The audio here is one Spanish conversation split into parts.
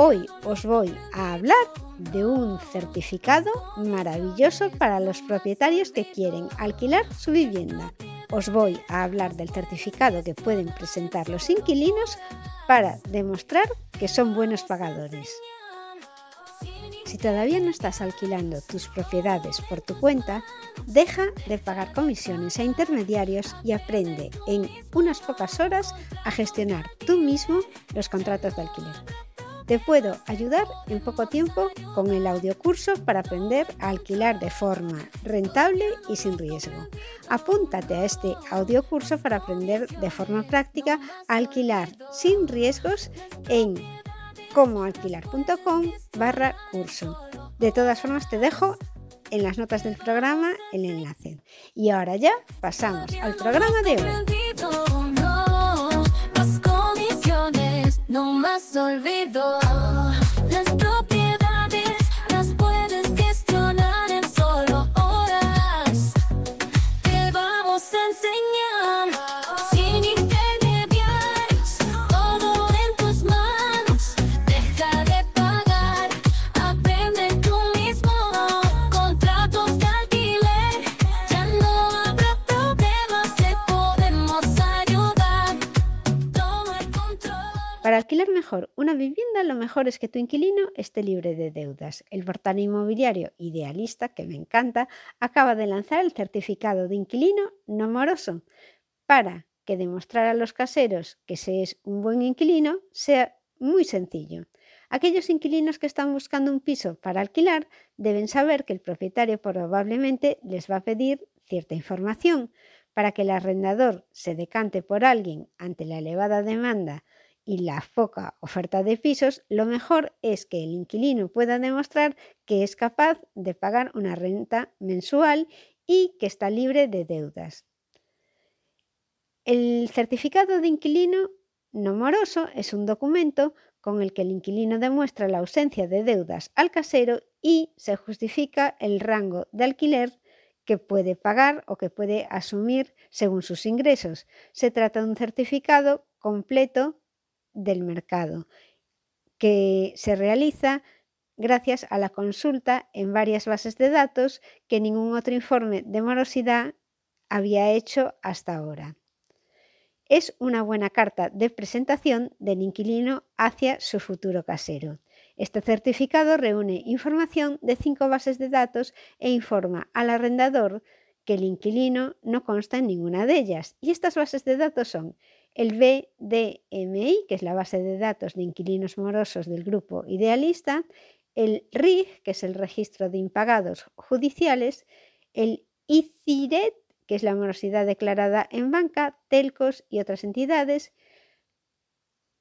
Hoy os voy a hablar de un certificado maravilloso para los propietarios que quieren alquilar su vivienda. Os voy a hablar del certificado que pueden presentar los inquilinos para demostrar que son buenos pagadores. Si todavía no estás alquilando tus propiedades por tu cuenta, deja de pagar comisiones a intermediarios y aprende en unas pocas horas a gestionar tú mismo los contratos de alquiler. Te puedo ayudar en poco tiempo con el audiocurso para aprender a alquilar de forma rentable y sin riesgo. Apúntate a este audiocurso para aprender de forma práctica a alquilar sin riesgos en comoalquilar.com barra curso. De todas formas te dejo en las notas del programa el enlace. Y ahora ya pasamos al programa de hoy. No más Para alquilar mejor una vivienda, lo mejor es que tu inquilino esté libre de deudas. El portal inmobiliario Idealista, que me encanta, acaba de lanzar el certificado de inquilino no moroso para que demostrar a los caseros que se es un buen inquilino sea muy sencillo. Aquellos inquilinos que están buscando un piso para alquilar deben saber que el propietario probablemente les va a pedir cierta información para que el arrendador se decante por alguien ante la elevada demanda y la poca oferta de pisos, lo mejor es que el inquilino pueda demostrar que es capaz de pagar una renta mensual y que está libre de deudas. El certificado de inquilino no moroso es un documento con el que el inquilino demuestra la ausencia de deudas al casero y se justifica el rango de alquiler que puede pagar o que puede asumir según sus ingresos. Se trata de un certificado completo del mercado, que se realiza gracias a la consulta en varias bases de datos que ningún otro informe de morosidad había hecho hasta ahora. Es una buena carta de presentación del inquilino hacia su futuro casero. Este certificado reúne información de cinco bases de datos e informa al arrendador que el inquilino no consta en ninguna de ellas. Y estas bases de datos son el BDMI, que es la base de datos de inquilinos morosos del grupo idealista, el RIG, que es el registro de impagados judiciales, el ICIRET, que es la morosidad declarada en banca, telcos y otras entidades.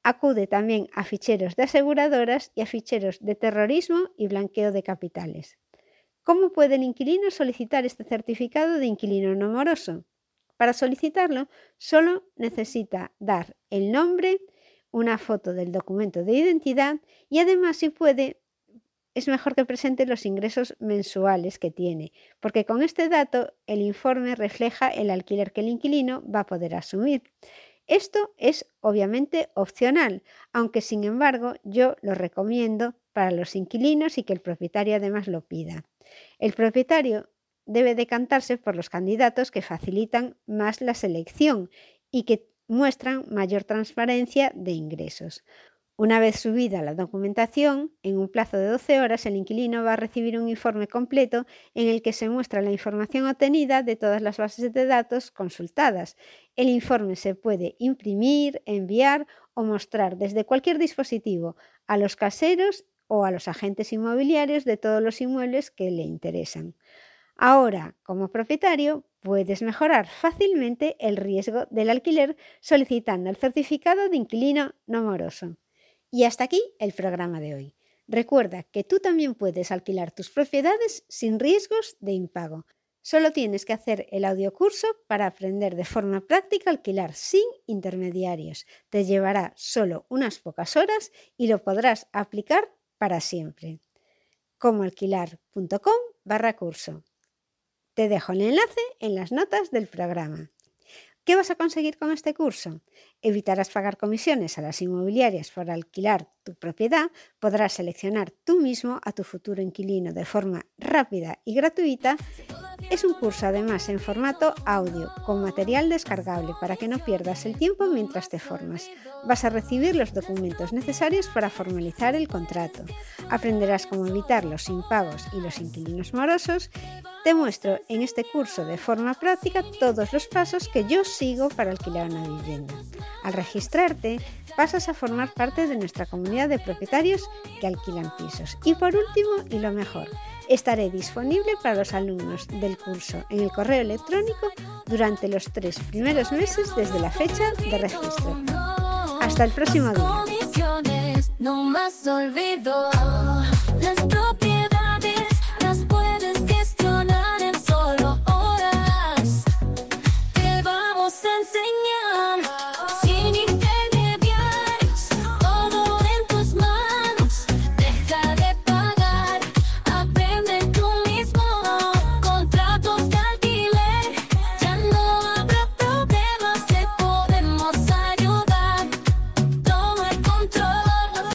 Acude también a ficheros de aseguradoras y a ficheros de terrorismo y blanqueo de capitales. ¿Cómo puede el inquilino solicitar este certificado de inquilino no moroso? Para solicitarlo, solo necesita dar el nombre, una foto del documento de identidad y además, si puede, es mejor que presente los ingresos mensuales que tiene, porque con este dato el informe refleja el alquiler que el inquilino va a poder asumir. Esto es obviamente opcional, aunque sin embargo yo lo recomiendo para los inquilinos y que el propietario además lo pida. El propietario debe decantarse por los candidatos que facilitan más la selección y que muestran mayor transparencia de ingresos. Una vez subida la documentación, en un plazo de 12 horas el inquilino va a recibir un informe completo en el que se muestra la información obtenida de todas las bases de datos consultadas. El informe se puede imprimir, enviar o mostrar desde cualquier dispositivo a los caseros o a los agentes inmobiliarios de todos los inmuebles que le interesan. Ahora, como propietario, puedes mejorar fácilmente el riesgo del alquiler solicitando el certificado de inquilino no moroso. Y hasta aquí el programa de hoy. Recuerda que tú también puedes alquilar tus propiedades sin riesgos de impago. Solo tienes que hacer el audiocurso para aprender de forma práctica alquilar sin intermediarios. Te llevará solo unas pocas horas y lo podrás aplicar para siempre. Comoalquilar.com barra curso. Te dejo el enlace en las notas del programa. ¿Qué vas a conseguir con este curso? Evitarás pagar comisiones a las inmobiliarias por alquilar tu propiedad, podrás seleccionar tú mismo a tu futuro inquilino de forma rápida y gratuita. Es un curso además en formato audio con material descargable para que no pierdas el tiempo mientras te formas. Vas a recibir los documentos necesarios para formalizar el contrato. Aprenderás cómo evitar los impagos y los inquilinos morosos te muestro en este curso de forma práctica todos los pasos que yo sigo para alquilar una vivienda. Al registrarte, pasas a formar parte de nuestra comunidad de propietarios que alquilan pisos. Y por último, y lo mejor, estaré disponible para los alumnos del curso en el correo electrónico durante los tres primeros meses desde la fecha de registro. Hasta el próximo día.